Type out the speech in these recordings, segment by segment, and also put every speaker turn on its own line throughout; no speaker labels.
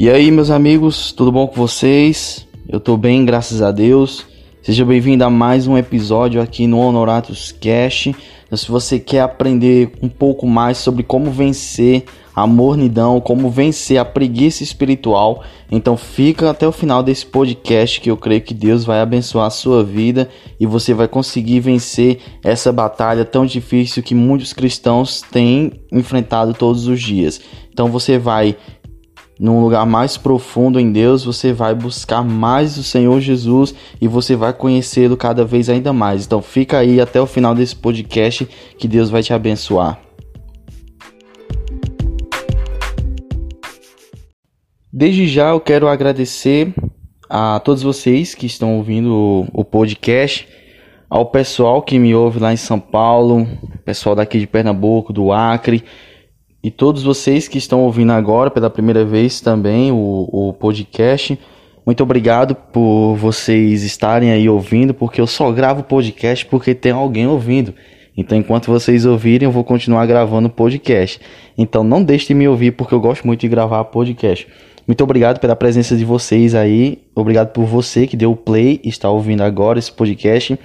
E aí, meus amigos, tudo bom com vocês? Eu tô bem, graças a Deus. Seja bem-vindo a mais um episódio aqui no Honoratus Cash. Então, se você quer aprender um pouco mais sobre como vencer a mornidão, como vencer a preguiça espiritual, então fica até o final desse podcast que eu creio que Deus vai abençoar a sua vida e você vai conseguir vencer essa batalha tão difícil que muitos cristãos têm enfrentado todos os dias. Então você vai num lugar mais profundo em Deus, você vai buscar mais o Senhor Jesus e você vai conhecê-lo cada vez ainda mais. Então fica aí até o final desse podcast que Deus vai te abençoar. Desde já eu quero agradecer a todos vocês que estão ouvindo o podcast, ao pessoal que me ouve lá em São Paulo, pessoal daqui de Pernambuco, do Acre, e todos vocês que estão ouvindo agora pela primeira vez também o, o podcast. Muito obrigado por vocês estarem aí ouvindo, porque eu só gravo podcast porque tem alguém ouvindo. Então, enquanto vocês ouvirem, eu vou continuar gravando podcast. Então, não deixe de me ouvir, porque eu gosto muito de gravar podcast. Muito obrigado pela presença de vocês aí. Obrigado por você que deu play e está ouvindo agora esse podcast.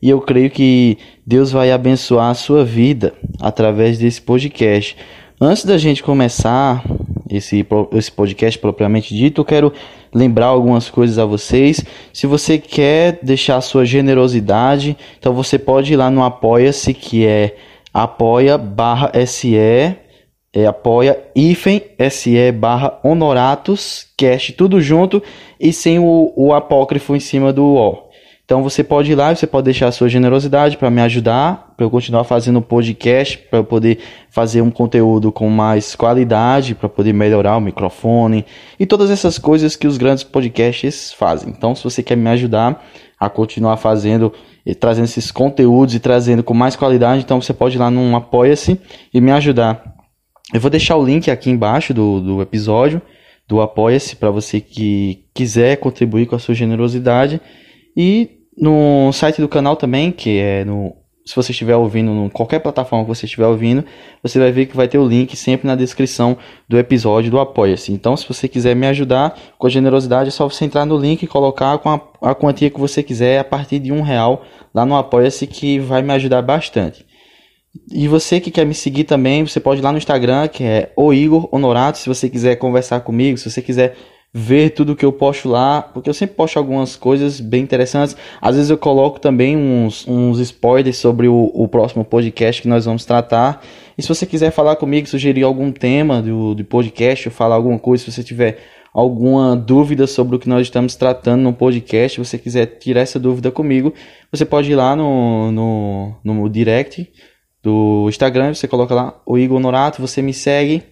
E eu creio que Deus vai abençoar a sua vida através desse podcast. Antes da gente começar esse, esse podcast propriamente dito, eu quero lembrar algumas coisas a vocês. Se você quer deixar sua generosidade, então você pode ir lá no Apoia-se, que é apoia barra se é apoia hífen se barra honoratus cast, tudo junto e sem o, o apócrifo em cima do O. Então você pode ir lá, você pode deixar a sua generosidade para me ajudar, para eu continuar fazendo o podcast, para eu poder fazer um conteúdo com mais qualidade, para poder melhorar o microfone e todas essas coisas que os grandes podcasts fazem. Então, se você quer me ajudar a continuar fazendo e trazendo esses conteúdos e trazendo com mais qualidade, então você pode ir lá no Apoia-se e me ajudar. Eu vou deixar o link aqui embaixo do, do episódio do Apoia-se para você que quiser contribuir com a sua generosidade e no site do canal também, que é no. Se você estiver ouvindo, em qualquer plataforma que você estiver ouvindo, você vai ver que vai ter o link sempre na descrição do episódio do Apoia-se. Então, se você quiser me ajudar com generosidade, é só você entrar no link e colocar com a, a quantia que você quiser a partir de um real lá no Apoia-se, que vai me ajudar bastante. E você que quer me seguir também, você pode ir lá no Instagram, que é o Igor Honorato, se você quiser conversar comigo, se você quiser ver tudo que eu posto lá, porque eu sempre posto algumas coisas bem interessantes. Às vezes eu coloco também uns, uns spoilers sobre o, o próximo podcast que nós vamos tratar. E se você quiser falar comigo, sugerir algum tema do, do podcast, ou falar alguma coisa, se você tiver alguma dúvida sobre o que nós estamos tratando no podcast, se você quiser tirar essa dúvida comigo, você pode ir lá no, no, no direct do Instagram, você coloca lá o Igor Norato, você me segue,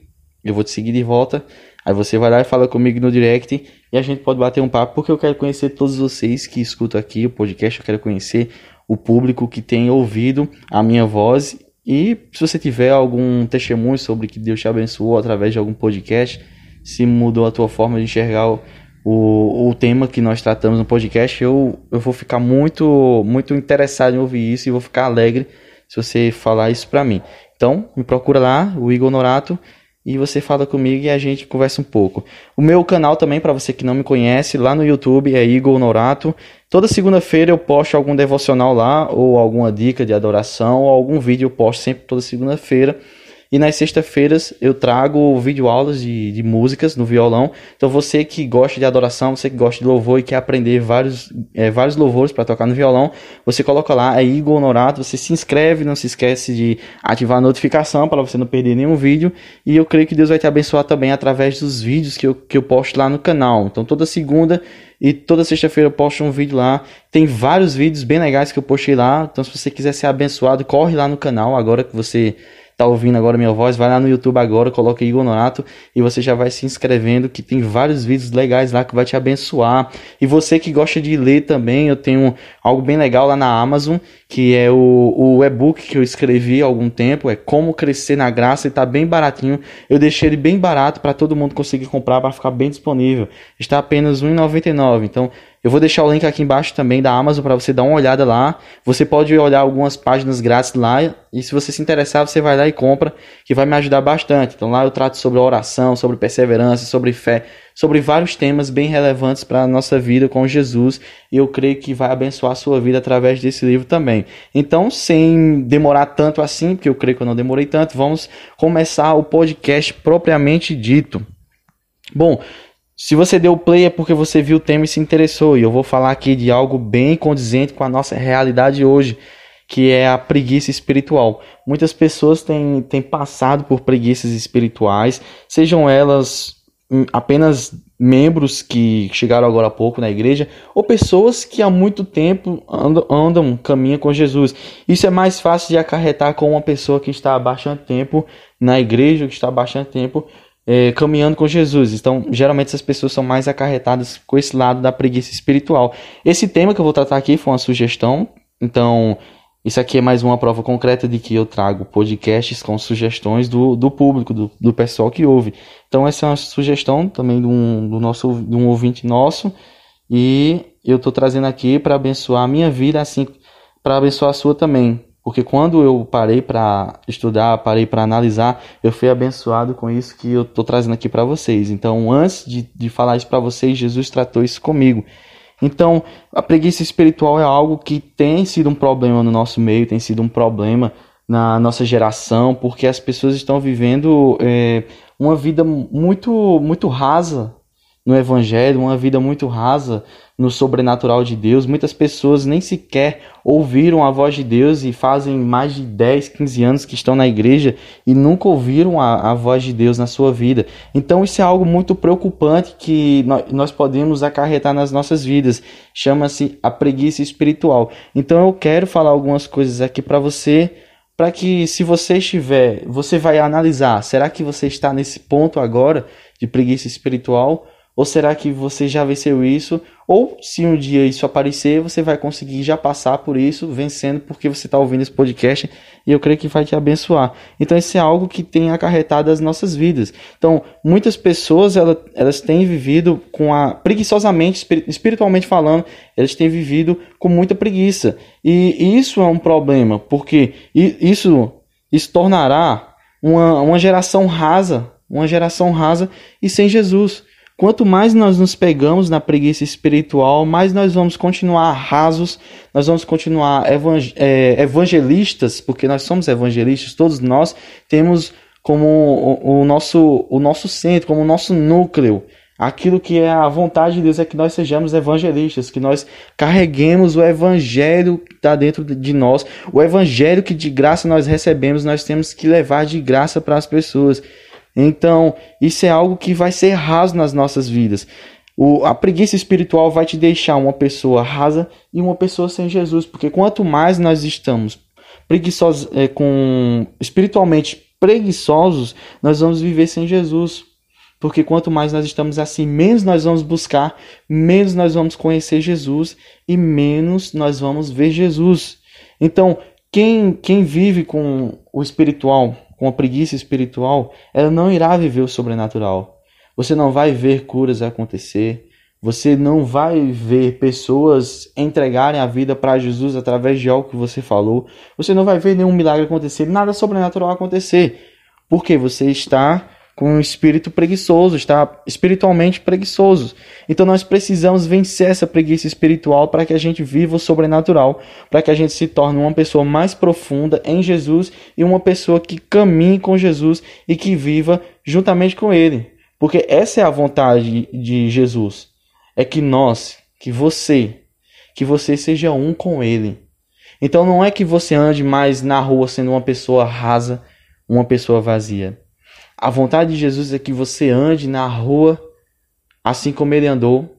eu vou te seguir de volta. Aí você vai lá e fala comigo no direct e a gente pode bater um papo, porque eu quero conhecer todos vocês que escutam aqui o podcast, eu quero conhecer o público que tem ouvido a minha voz. E se você tiver algum testemunho sobre que Deus te abençoou através de algum podcast, se mudou a tua forma de enxergar o, o, o tema que nós tratamos no podcast, eu, eu vou ficar muito, muito interessado em ouvir isso e vou ficar alegre se você falar isso para mim. Então, me procura lá, o Igor Norato e você fala comigo e a gente conversa um pouco. O meu canal também, para você que não me conhece, lá no YouTube é Igor Norato. Toda segunda-feira eu posto algum devocional lá, ou alguma dica de adoração, ou algum vídeo eu posto sempre toda segunda-feira. E nas sextas-feiras eu trago videoaulas de, de músicas no violão. Então você que gosta de adoração, você que gosta de louvor e quer aprender vários, é, vários louvores para tocar no violão, você coloca lá, é Igor Honorato, você se inscreve, não se esquece de ativar a notificação para você não perder nenhum vídeo. E eu creio que Deus vai te abençoar também através dos vídeos que eu, que eu posto lá no canal. Então toda segunda e toda sexta-feira eu posto um vídeo lá. Tem vários vídeos bem legais que eu postei lá. Então se você quiser ser abençoado, corre lá no canal agora que você tá ouvindo agora minha voz, vai lá no YouTube agora, coloca Igor Nonato e você já vai se inscrevendo, que tem vários vídeos legais lá que vai te abençoar. E você que gosta de ler também, eu tenho algo bem legal lá na Amazon, que é o, o e-book que eu escrevi há algum tempo, é Como Crescer na Graça, e tá bem baratinho. Eu deixei ele bem barato para todo mundo conseguir comprar, para ficar bem disponível. Está apenas R$ 1,99. Então, eu vou deixar o link aqui embaixo também da Amazon para você dar uma olhada lá. Você pode olhar algumas páginas grátis lá e se você se interessar, você vai lá e compra, que vai me ajudar bastante. Então lá eu trato sobre oração, sobre perseverança, sobre fé, sobre vários temas bem relevantes para a nossa vida com Jesus e eu creio que vai abençoar a sua vida através desse livro também. Então, sem demorar tanto assim, porque eu creio que eu não demorei tanto, vamos começar o podcast propriamente dito. Bom, se você deu play é porque você viu o tema e se interessou, e eu vou falar aqui de algo bem condizente com a nossa realidade hoje que é a preguiça espiritual. Muitas pessoas têm, têm passado por preguiças espirituais, sejam elas hum, apenas membros que chegaram agora há pouco na igreja, ou pessoas que há muito tempo andam, andam caminham com Jesus. Isso é mais fácil de acarretar com uma pessoa que está há bastante tempo na igreja, que está há bastante tempo é, caminhando com Jesus. Então, geralmente essas pessoas são mais acarretadas com esse lado da preguiça espiritual. Esse tema que eu vou tratar aqui foi uma sugestão, então isso aqui é mais uma prova concreta de que eu trago podcasts com sugestões do, do público, do, do pessoal que ouve. Então essa é uma sugestão também de um, do nosso, de um ouvinte nosso e eu estou trazendo aqui para abençoar a minha vida, assim, para abençoar a sua também. Porque quando eu parei para estudar, parei para analisar, eu fui abençoado com isso que eu estou trazendo aqui para vocês. Então, antes de, de falar isso para vocês, Jesus tratou isso comigo. Então, a preguiça espiritual é algo que tem sido um problema no nosso meio, tem sido um problema na nossa geração, porque as pessoas estão vivendo é, uma vida muito, muito rasa no Evangelho, uma vida muito rasa no sobrenatural de Deus. Muitas pessoas nem sequer ouviram a voz de Deus e fazem mais de 10, 15 anos que estão na igreja e nunca ouviram a, a voz de Deus na sua vida. Então, isso é algo muito preocupante que nós, nós podemos acarretar nas nossas vidas. Chama-se a preguiça espiritual. Então, eu quero falar algumas coisas aqui para você. Para que, se você estiver, você vai analisar: será que você está nesse ponto agora de preguiça espiritual? Ou será que você já venceu isso? Ou se um dia isso aparecer, você vai conseguir já passar por isso, vencendo, porque você está ouvindo esse podcast e eu creio que vai te abençoar. Então, isso é algo que tem acarretado as nossas vidas. Então, muitas pessoas elas, elas têm vivido com a preguiçosamente, espiritualmente falando, elas têm vivido com muita preguiça. E isso é um problema, porque isso, isso tornará uma, uma geração rasa, uma geração rasa e sem Jesus. Quanto mais nós nos pegamos na preguiça espiritual, mais nós vamos continuar rasos, nós vamos continuar é, evangelistas, porque nós somos evangelistas, todos nós temos como o, nosso, o nosso centro, como o nosso núcleo. Aquilo que é a vontade de Deus é que nós sejamos evangelistas, que nós carreguemos o evangelho que está dentro de nós, o evangelho que de graça nós recebemos, nós temos que levar de graça para as pessoas. Então, isso é algo que vai ser raso nas nossas vidas. O, a preguiça espiritual vai te deixar uma pessoa rasa e uma pessoa sem Jesus, porque quanto mais nós estamos preguiçosos, é, com espiritualmente preguiçosos, nós vamos viver sem Jesus. Porque quanto mais nós estamos assim, menos nós vamos buscar, menos nós vamos conhecer Jesus e menos nós vamos ver Jesus. Então, quem, quem vive com o espiritual, com a preguiça espiritual, ela não irá viver o sobrenatural. Você não vai ver curas acontecer. Você não vai ver pessoas entregarem a vida para Jesus através de algo que você falou. Você não vai ver nenhum milagre acontecer, nada sobrenatural acontecer. Porque você está com um espírito preguiçoso, está espiritualmente preguiçoso. Então nós precisamos vencer essa preguiça espiritual para que a gente viva o sobrenatural, para que a gente se torne uma pessoa mais profunda em Jesus e uma pessoa que caminhe com Jesus e que viva juntamente com Ele. Porque essa é a vontade de Jesus. É que nós, que você, que você seja um com Ele. Então não é que você ande mais na rua sendo uma pessoa rasa, uma pessoa vazia. A vontade de Jesus é que você ande na rua assim como ele andou.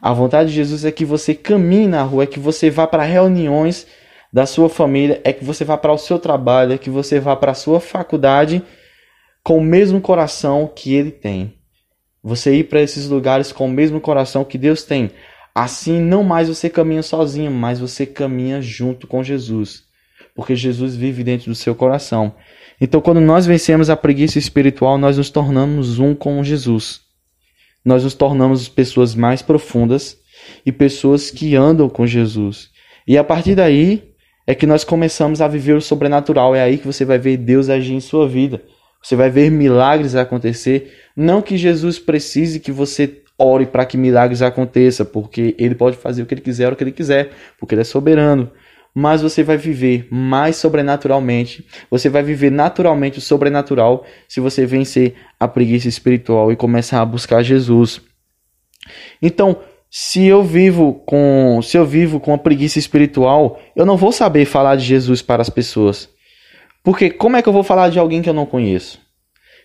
A vontade de Jesus é que você caminhe na rua, é que você vá para reuniões da sua família, é que você vá para o seu trabalho, é que você vá para a sua faculdade com o mesmo coração que ele tem. Você ir para esses lugares com o mesmo coração que Deus tem. Assim, não mais você caminha sozinho, mas você caminha junto com Jesus. Porque Jesus vive dentro do seu coração. Então, quando nós vencemos a preguiça espiritual, nós nos tornamos um com Jesus. Nós nos tornamos pessoas mais profundas e pessoas que andam com Jesus. E a partir daí é que nós começamos a viver o sobrenatural. É aí que você vai ver Deus agir em sua vida. Você vai ver milagres acontecer. Não que Jesus precise que você ore para que milagres aconteçam, porque ele pode fazer o que ele quiser, o que ele quiser, porque ele é soberano. Mas você vai viver mais sobrenaturalmente, você vai viver naturalmente o sobrenatural se você vencer a preguiça espiritual e começar a buscar Jesus. Então, se eu vivo com, se eu vivo com a preguiça espiritual, eu não vou saber falar de Jesus para as pessoas. Porque como é que eu vou falar de alguém que eu não conheço?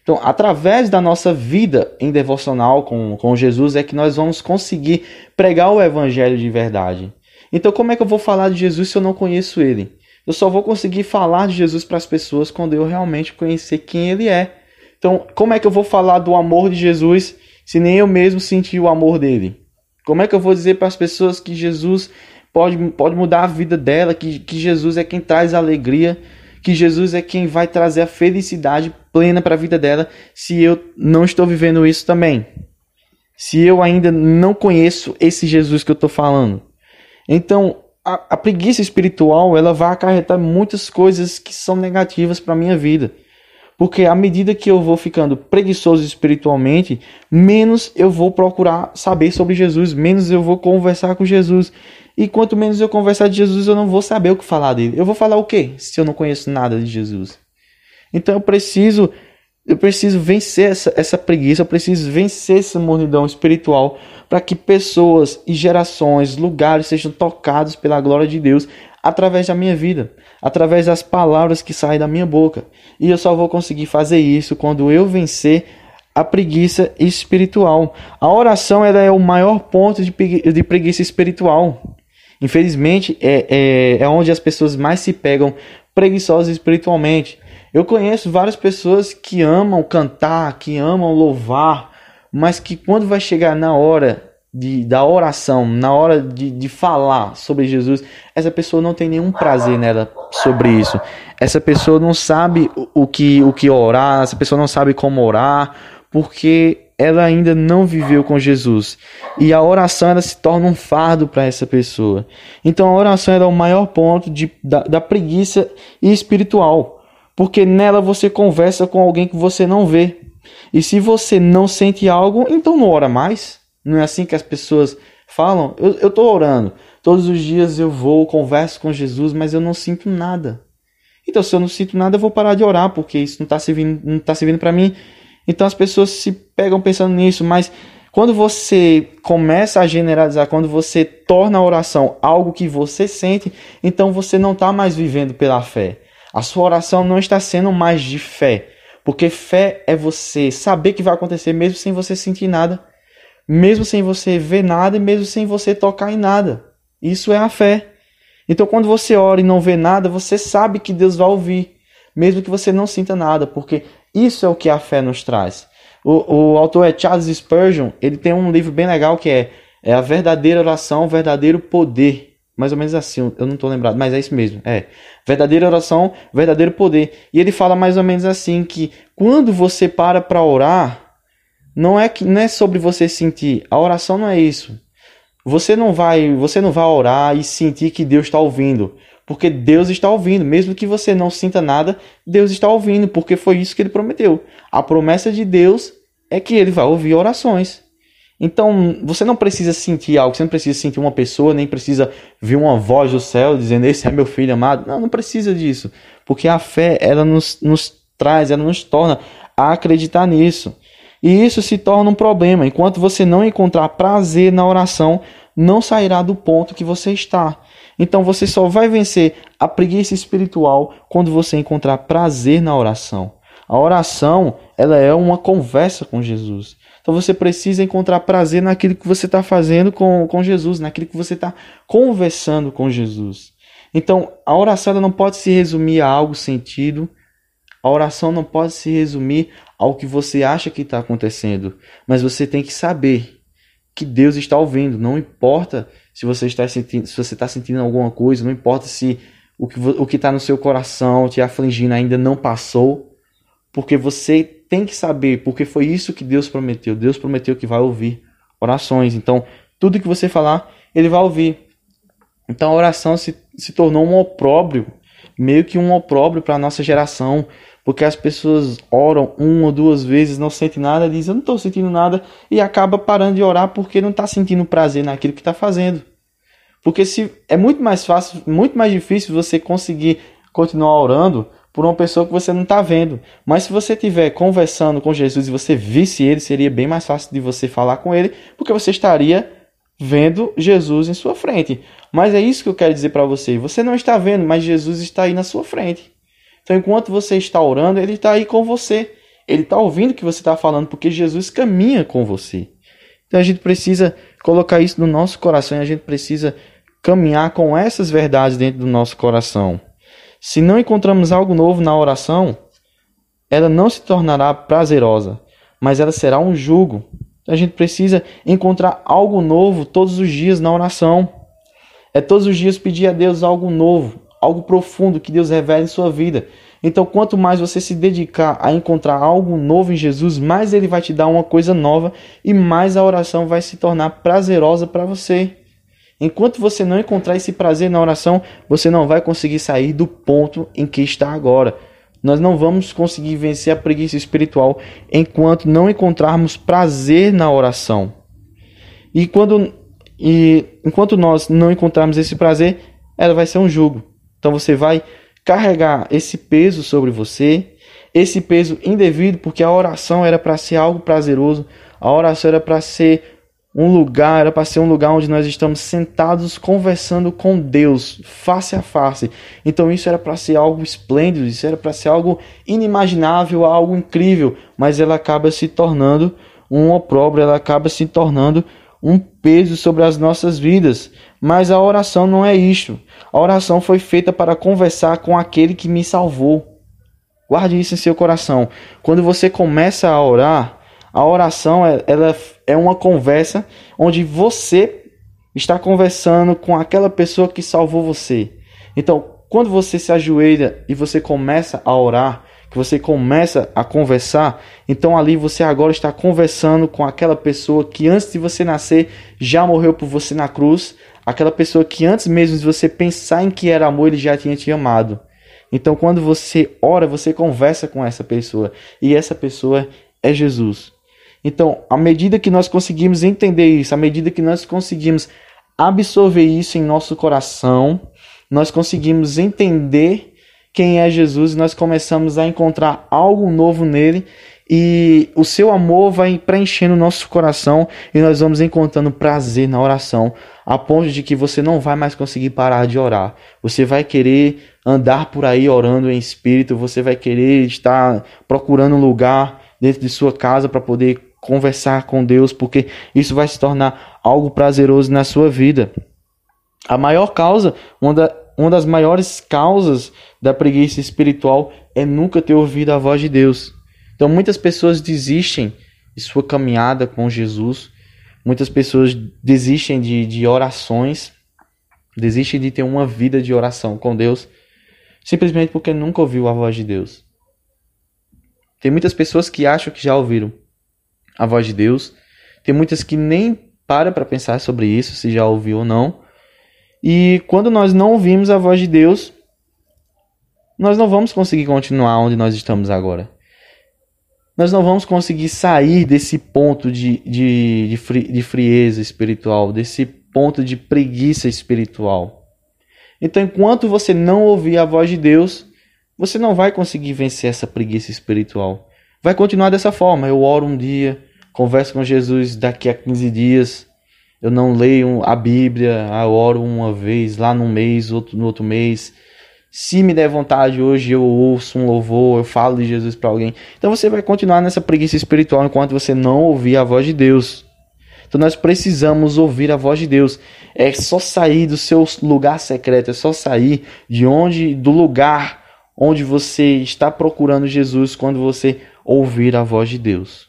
Então, através da nossa vida em devocional com, com Jesus, é que nós vamos conseguir pregar o evangelho de verdade. Então, como é que eu vou falar de Jesus se eu não conheço ele? Eu só vou conseguir falar de Jesus para as pessoas quando eu realmente conhecer quem ele é. Então, como é que eu vou falar do amor de Jesus se nem eu mesmo senti o amor dele? Como é que eu vou dizer para as pessoas que Jesus pode, pode mudar a vida dela, que, que Jesus é quem traz alegria, que Jesus é quem vai trazer a felicidade plena para a vida dela, se eu não estou vivendo isso também? Se eu ainda não conheço esse Jesus que eu estou falando. Então, a, a preguiça espiritual ela vai acarretar muitas coisas que são negativas para a minha vida. Porque à medida que eu vou ficando preguiçoso espiritualmente, menos eu vou procurar saber sobre Jesus, menos eu vou conversar com Jesus. E quanto menos eu conversar de Jesus, eu não vou saber o que falar dele. Eu vou falar o quê se eu não conheço nada de Jesus? Então eu preciso eu preciso vencer essa, essa preguiça, eu preciso vencer essa mornidão espiritual para que pessoas e gerações, lugares sejam tocados pela glória de Deus através da minha vida, através das palavras que saem da minha boca. E eu só vou conseguir fazer isso quando eu vencer a preguiça espiritual. A oração ela é o maior ponto de, de preguiça espiritual. Infelizmente, é, é, é onde as pessoas mais se pegam preguiçosas espiritualmente. Eu conheço várias pessoas que amam cantar, que amam louvar, mas que quando vai chegar na hora de, da oração, na hora de, de falar sobre Jesus, essa pessoa não tem nenhum prazer nela sobre isso. Essa pessoa não sabe o, o que, o que orar, essa pessoa não sabe como orar, porque ela ainda não viveu com Jesus. E a oração ela se torna um fardo para essa pessoa. Então a oração é o maior ponto de, da, da preguiça espiritual porque nela você conversa com alguém que você não vê. E se você não sente algo, então não ora mais. Não é assim que as pessoas falam? Eu estou orando. Todos os dias eu vou, converso com Jesus, mas eu não sinto nada. Então, se eu não sinto nada, eu vou parar de orar, porque isso não está servindo, não tá servindo para mim. Então as pessoas se pegam pensando nisso, mas quando você começa a generalizar, quando você torna a oração algo que você sente, então você não está mais vivendo pela fé. A sua oração não está sendo mais de fé, porque fé é você saber que vai acontecer mesmo sem você sentir nada, mesmo sem você ver nada e mesmo sem você tocar em nada. Isso é a fé. Então, quando você ora e não vê nada, você sabe que Deus vai ouvir, mesmo que você não sinta nada, porque isso é o que a fé nos traz. O, o autor é Charles Spurgeon, ele tem um livro bem legal que é, é A Verdadeira Oração, o Verdadeiro Poder mais ou menos assim, eu não estou lembrado, mas é isso mesmo. É. Verdadeira oração, verdadeiro poder. E ele fala mais ou menos assim que quando você para para orar, não é que não é sobre você sentir. A oração não é isso. Você não vai, você não vai orar e sentir que Deus está ouvindo, porque Deus está ouvindo, mesmo que você não sinta nada, Deus está ouvindo, porque foi isso que ele prometeu. A promessa de Deus é que ele vai ouvir orações. Então, você não precisa sentir algo, você não precisa sentir uma pessoa, nem precisa ver uma voz do céu dizendo: Esse é meu filho amado. Não, não precisa disso. Porque a fé, ela nos, nos traz, ela nos torna a acreditar nisso. E isso se torna um problema. Enquanto você não encontrar prazer na oração, não sairá do ponto que você está. Então você só vai vencer a preguiça espiritual quando você encontrar prazer na oração. A oração, ela é uma conversa com Jesus. Então você precisa encontrar prazer naquilo que você está fazendo com, com Jesus, naquilo que você está conversando com Jesus. Então a oração não pode se resumir a algo sentido, a oração não pode se resumir ao que você acha que está acontecendo, mas você tem que saber que Deus está ouvindo. Não importa se você está sentindo, se você está sentindo alguma coisa, não importa se o que o que está no seu coração te afligindo ainda não passou, porque você tem que saber, porque foi isso que Deus prometeu. Deus prometeu que vai ouvir orações. Então, tudo que você falar, ele vai ouvir. Então, a oração se, se tornou um opróbrio, meio que um opróbrio para a nossa geração, Porque as pessoas oram uma ou duas vezes, não sentem nada, dizem eu não estou sentindo nada e acaba parando de orar porque não está sentindo prazer naquilo que está fazendo. Porque se é muito mais fácil, muito mais difícil você conseguir continuar orando por uma pessoa que você não está vendo. Mas se você estiver conversando com Jesus e você visse ele, seria bem mais fácil de você falar com ele, porque você estaria vendo Jesus em sua frente. Mas é isso que eu quero dizer para você. Você não está vendo, mas Jesus está aí na sua frente. Então, enquanto você está orando, ele está aí com você. Ele está ouvindo o que você está falando, porque Jesus caminha com você. Então, a gente precisa colocar isso no nosso coração e a gente precisa caminhar com essas verdades dentro do nosso coração. Se não encontramos algo novo na oração, ela não se tornará prazerosa, mas ela será um jugo. A gente precisa encontrar algo novo todos os dias na oração. É todos os dias pedir a Deus algo novo, algo profundo que Deus revele em sua vida. Então, quanto mais você se dedicar a encontrar algo novo em Jesus, mais ele vai te dar uma coisa nova e mais a oração vai se tornar prazerosa para você. Enquanto você não encontrar esse prazer na oração, você não vai conseguir sair do ponto em que está agora. Nós não vamos conseguir vencer a preguiça espiritual enquanto não encontrarmos prazer na oração. E quando e enquanto nós não encontrarmos esse prazer, ela vai ser um jugo. Então você vai carregar esse peso sobre você, esse peso indevido, porque a oração era para ser algo prazeroso, a oração era para ser um lugar, era para ser um lugar onde nós estamos sentados conversando com Deus, face a face. Então isso era para ser algo esplêndido, isso era para ser algo inimaginável, algo incrível, mas ela acaba se tornando um opróbrio, ela acaba se tornando um peso sobre as nossas vidas. Mas a oração não é isto. A oração foi feita para conversar com aquele que me salvou. Guarde isso em seu coração. Quando você começa a orar, a oração é, ela é uma conversa onde você está conversando com aquela pessoa que salvou você. Então, quando você se ajoelha e você começa a orar, que você começa a conversar, então ali você agora está conversando com aquela pessoa que antes de você nascer já morreu por você na cruz, aquela pessoa que antes mesmo de você pensar em que era amor, ele já tinha te amado. Então, quando você ora, você conversa com essa pessoa, e essa pessoa é Jesus. Então, à medida que nós conseguimos entender isso, à medida que nós conseguimos absorver isso em nosso coração, nós conseguimos entender quem é Jesus, nós começamos a encontrar algo novo nele e o seu amor vai preenchendo o nosso coração e nós vamos encontrando prazer na oração, a ponto de que você não vai mais conseguir parar de orar. Você vai querer andar por aí orando em espírito, você vai querer estar procurando um lugar dentro de sua casa para poder conversar com Deus, porque isso vai se tornar algo prazeroso na sua vida. A maior causa, uma, da, uma das maiores causas da preguiça espiritual é nunca ter ouvido a voz de Deus. Então muitas pessoas desistem de sua caminhada com Jesus, muitas pessoas desistem de, de orações, desistem de ter uma vida de oração com Deus, simplesmente porque nunca ouviu a voz de Deus. Tem muitas pessoas que acham que já ouviram, a voz de Deus. Tem muitas que nem para para pensar sobre isso, se já ouviu ou não. E quando nós não ouvimos a voz de Deus, nós não vamos conseguir continuar onde nós estamos agora. Nós não vamos conseguir sair desse ponto de, de, de, fri, de frieza espiritual, desse ponto de preguiça espiritual. Então, enquanto você não ouvir a voz de Deus, você não vai conseguir vencer essa preguiça espiritual. Vai continuar dessa forma. Eu oro um dia, converso com Jesus daqui a 15 dias. Eu não leio a Bíblia, eu oro uma vez lá no mês, outro no outro mês. Se me der vontade hoje, eu ouço um louvor, eu falo de Jesus para alguém. Então você vai continuar nessa preguiça espiritual enquanto você não ouvir a voz de Deus. Então nós precisamos ouvir a voz de Deus. É só sair do seu lugar secreto, é só sair de onde, do lugar onde você está procurando Jesus quando você ouvir a voz de Deus.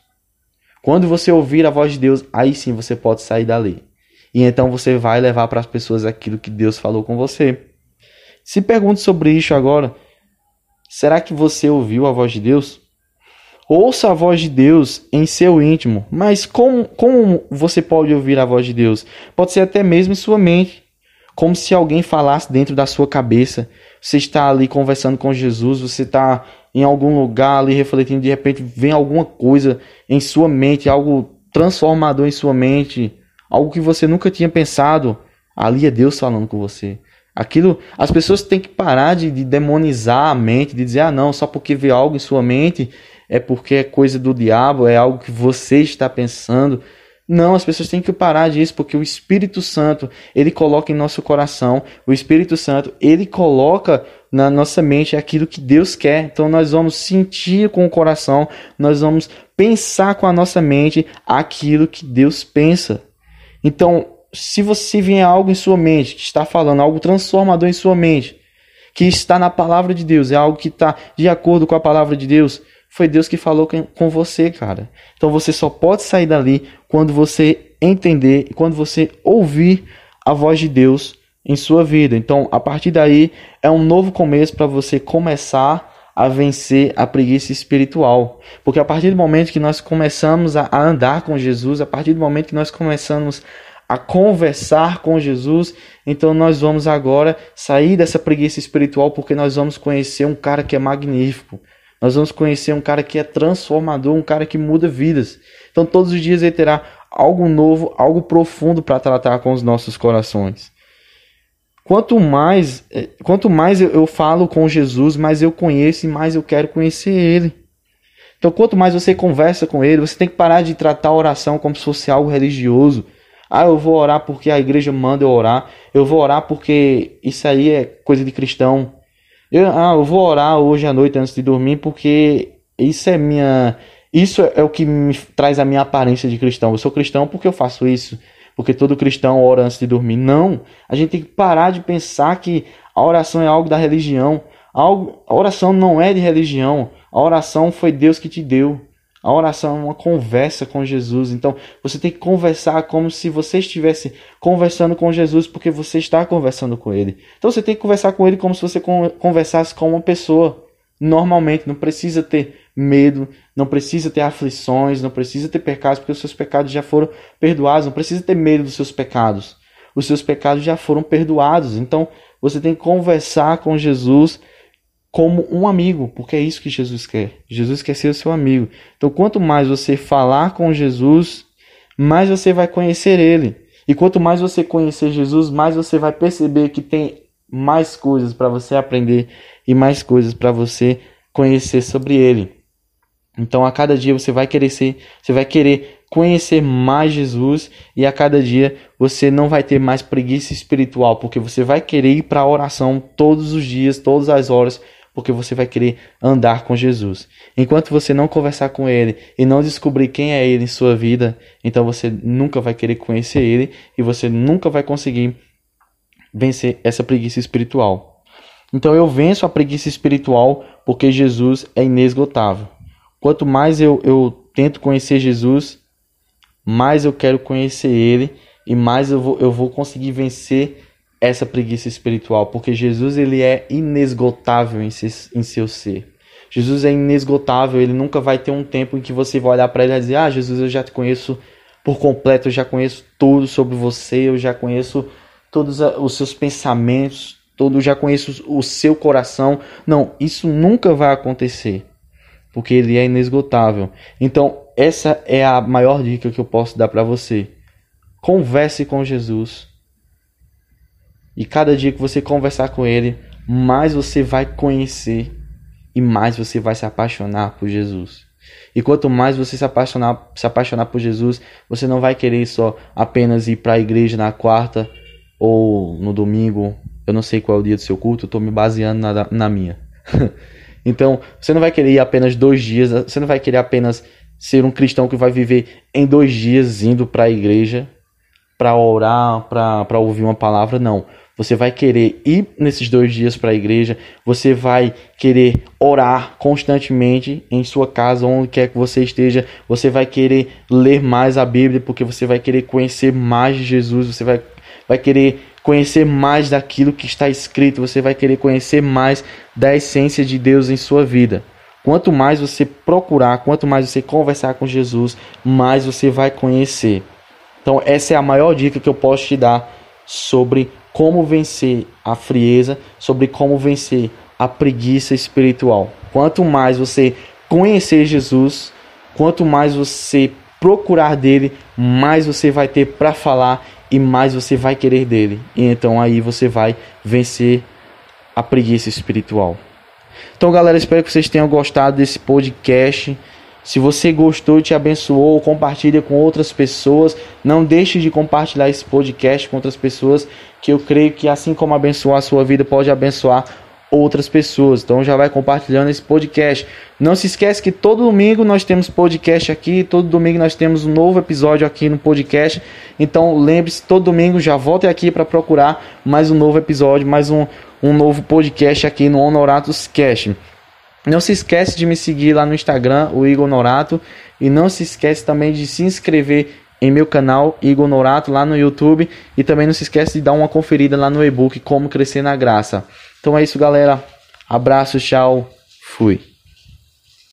Quando você ouvir a voz de Deus, aí sim você pode sair dali. E então você vai levar para as pessoas aquilo que Deus falou com você. Se pergunte sobre isso agora. Será que você ouviu a voz de Deus? Ouça a voz de Deus em seu íntimo. Mas como, como você pode ouvir a voz de Deus? Pode ser até mesmo em sua mente. Como se alguém falasse dentro da sua cabeça. Você está ali conversando com Jesus, você está em algum lugar ali refletindo, de repente vem alguma coisa em sua mente, algo transformador em sua mente, algo que você nunca tinha pensado, ali é Deus falando com você. Aquilo, as pessoas têm que parar de, de demonizar a mente, de dizer, ah, não, só porque vê algo em sua mente é porque é coisa do diabo, é algo que você está pensando. Não, as pessoas têm que parar disso, porque o Espírito Santo, ele coloca em nosso coração, o Espírito Santo, ele coloca na nossa mente aquilo que Deus quer. Então nós vamos sentir com o coração, nós vamos pensar com a nossa mente aquilo que Deus pensa. Então, se você vier algo em sua mente, que está falando algo transformador em sua mente, que está na palavra de Deus, é algo que está de acordo com a palavra de Deus, foi Deus que falou com você, cara. Então você só pode sair dali quando você entender, quando você ouvir a voz de Deus em sua vida. Então, a partir daí é um novo começo para você começar a vencer a preguiça espiritual. Porque a partir do momento que nós começamos a andar com Jesus, a partir do momento que nós começamos a conversar com Jesus, então nós vamos agora sair dessa preguiça espiritual porque nós vamos conhecer um cara que é magnífico. Nós vamos conhecer um cara que é transformador, um cara que muda vidas. Então todos os dias ele terá algo novo, algo profundo para tratar com os nossos corações. Quanto mais, eh, quanto mais eu, eu falo com Jesus, mais eu conheço e mais eu quero conhecer ele. Então, quanto mais você conversa com ele, você tem que parar de tratar a oração como se fosse algo religioso. Ah, eu vou orar porque a igreja manda eu orar. Eu vou orar porque isso aí é coisa de cristão. Eu, ah, eu vou orar hoje à noite antes de dormir porque isso é minha. Isso é o que me traz a minha aparência de cristão. Eu sou cristão porque eu faço isso. Porque todo cristão ora antes de dormir. Não. A gente tem que parar de pensar que a oração é algo da religião. Algo, a oração não é de religião. A oração foi Deus que te deu. A oração é uma conversa com Jesus. Então, você tem que conversar como se você estivesse conversando com Jesus, porque você está conversando com Ele. Então, você tem que conversar com Ele como se você conversasse com uma pessoa. Normalmente, não precisa ter medo, não precisa ter aflições, não precisa ter pecados, porque os seus pecados já foram perdoados. Não precisa ter medo dos seus pecados. Os seus pecados já foram perdoados. Então, você tem que conversar com Jesus como um amigo, porque é isso que Jesus quer. Jesus quer ser o seu amigo. Então, quanto mais você falar com Jesus, mais você vai conhecer ele. E quanto mais você conhecer Jesus, mais você vai perceber que tem mais coisas para você aprender e mais coisas para você conhecer sobre ele. Então, a cada dia você vai querer ser, você vai querer conhecer mais Jesus e a cada dia você não vai ter mais preguiça espiritual, porque você vai querer ir para a oração todos os dias, todas as horas porque você vai querer andar com Jesus. Enquanto você não conversar com Ele e não descobrir quem é Ele em sua vida, então você nunca vai querer conhecer Ele e você nunca vai conseguir vencer essa preguiça espiritual. Então eu venço a preguiça espiritual porque Jesus é inesgotável. Quanto mais eu, eu tento conhecer Jesus, mais eu quero conhecer Ele e mais eu vou, eu vou conseguir vencer essa preguiça espiritual, porque Jesus ele é inesgotável em, seu, em seu ser. Jesus é inesgotável, ele nunca vai ter um tempo em que você vai olhar para ele e dizer: "Ah, Jesus, eu já te conheço por completo, eu já conheço tudo sobre você, eu já conheço todos os seus pensamentos, todo, já conheço o seu coração". Não, isso nunca vai acontecer, porque ele é inesgotável. Então, essa é a maior dica que eu posso dar para você. Converse com Jesus e cada dia que você conversar com ele, mais você vai conhecer e mais você vai se apaixonar por Jesus. E quanto mais você se apaixonar, se apaixonar por Jesus, você não vai querer só apenas ir para a igreja na quarta ou no domingo. Eu não sei qual é o dia do seu culto, eu estou me baseando na, na minha. então, você não vai querer ir apenas dois dias, você não vai querer apenas ser um cristão que vai viver em dois dias indo para a igreja para orar, para ouvir uma palavra, não. Você vai querer ir nesses dois dias para a igreja, você vai querer orar constantemente em sua casa, onde quer que você esteja, você vai querer ler mais a Bíblia, porque você vai querer conhecer mais de Jesus, você vai, vai querer conhecer mais daquilo que está escrito, você vai querer conhecer mais da essência de Deus em sua vida. Quanto mais você procurar, quanto mais você conversar com Jesus, mais você vai conhecer. Então, essa é a maior dica que eu posso te dar sobre como vencer a frieza, sobre como vencer a preguiça espiritual. Quanto mais você conhecer Jesus, quanto mais você procurar dele, mais você vai ter para falar e mais você vai querer dele. E então aí você vai vencer a preguiça espiritual. Então, galera, espero que vocês tenham gostado desse podcast. Se você gostou e te abençoou, compartilha com outras pessoas. Não deixe de compartilhar esse podcast com outras pessoas, que eu creio que assim como abençoar a sua vida, pode abençoar outras pessoas. Então já vai compartilhando esse podcast. Não se esquece que todo domingo nós temos podcast aqui, todo domingo nós temos um novo episódio aqui no podcast. Então lembre-se, todo domingo já volte aqui para procurar mais um novo episódio, mais um, um novo podcast aqui no Honoratos Cast. Não se esquece de me seguir lá no Instagram, o Igor Norato, e não se esquece também de se inscrever em meu canal Igor Norato lá no YouTube e também não se esquece de dar uma conferida lá no e-book Como Crescer na Graça. Então é isso, galera. Abraço, tchau. Fui.